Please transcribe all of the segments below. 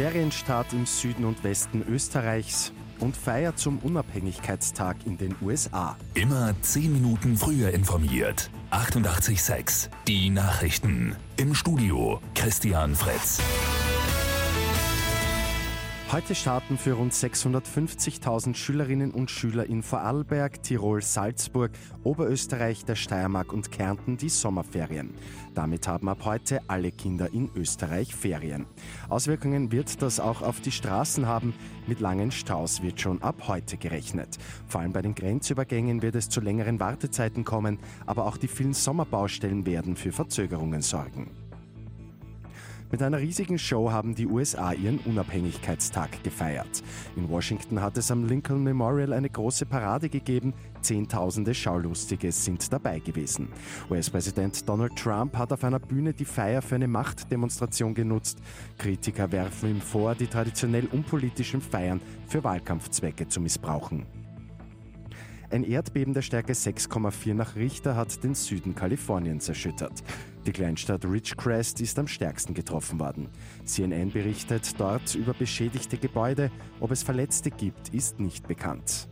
Ferienstart im Süden und Westen Österreichs und Feier zum Unabhängigkeitstag in den USA. Immer 10 Minuten früher informiert. 88.6 Die Nachrichten. Im Studio Christian Fritz. Heute starten für rund 650.000 Schülerinnen und Schüler in Vorarlberg, Tirol, Salzburg, Oberösterreich, der Steiermark und Kärnten die Sommerferien. Damit haben ab heute alle Kinder in Österreich Ferien. Auswirkungen wird das auch auf die Straßen haben. Mit langen Staus wird schon ab heute gerechnet. Vor allem bei den Grenzübergängen wird es zu längeren Wartezeiten kommen, aber auch die vielen Sommerbaustellen werden für Verzögerungen sorgen. Mit einer riesigen Show haben die USA ihren Unabhängigkeitstag gefeiert. In Washington hat es am Lincoln Memorial eine große Parade gegeben. Zehntausende Schaulustige sind dabei gewesen. US-Präsident Donald Trump hat auf einer Bühne die Feier für eine Machtdemonstration genutzt. Kritiker werfen ihm vor, die traditionell unpolitischen Feiern für Wahlkampfzwecke zu missbrauchen. Ein Erdbeben der Stärke 6,4 nach Richter hat den Süden Kaliforniens erschüttert. Die Kleinstadt Ridgecrest ist am stärksten getroffen worden. CNN berichtet dort über beschädigte Gebäude. Ob es Verletzte gibt, ist nicht bekannt.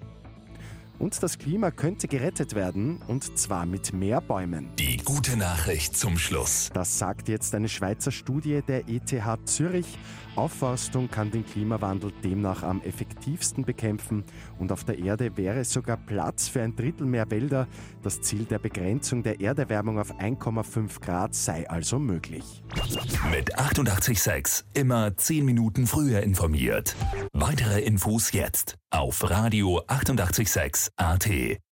Und das Klima könnte gerettet werden, und zwar mit mehr Bäumen. Die gute Nachricht zum Schluss. Das sagt jetzt eine Schweizer Studie der ETH Zürich. Aufforstung kann den Klimawandel demnach am effektivsten bekämpfen und auf der Erde wäre sogar Platz für ein Drittel mehr Wälder. Das Ziel der Begrenzung der Erderwärmung auf 1,5 Grad sei also möglich. Mit 886 immer 10 Minuten früher informiert. Weitere Infos jetzt auf Radio 886 AT.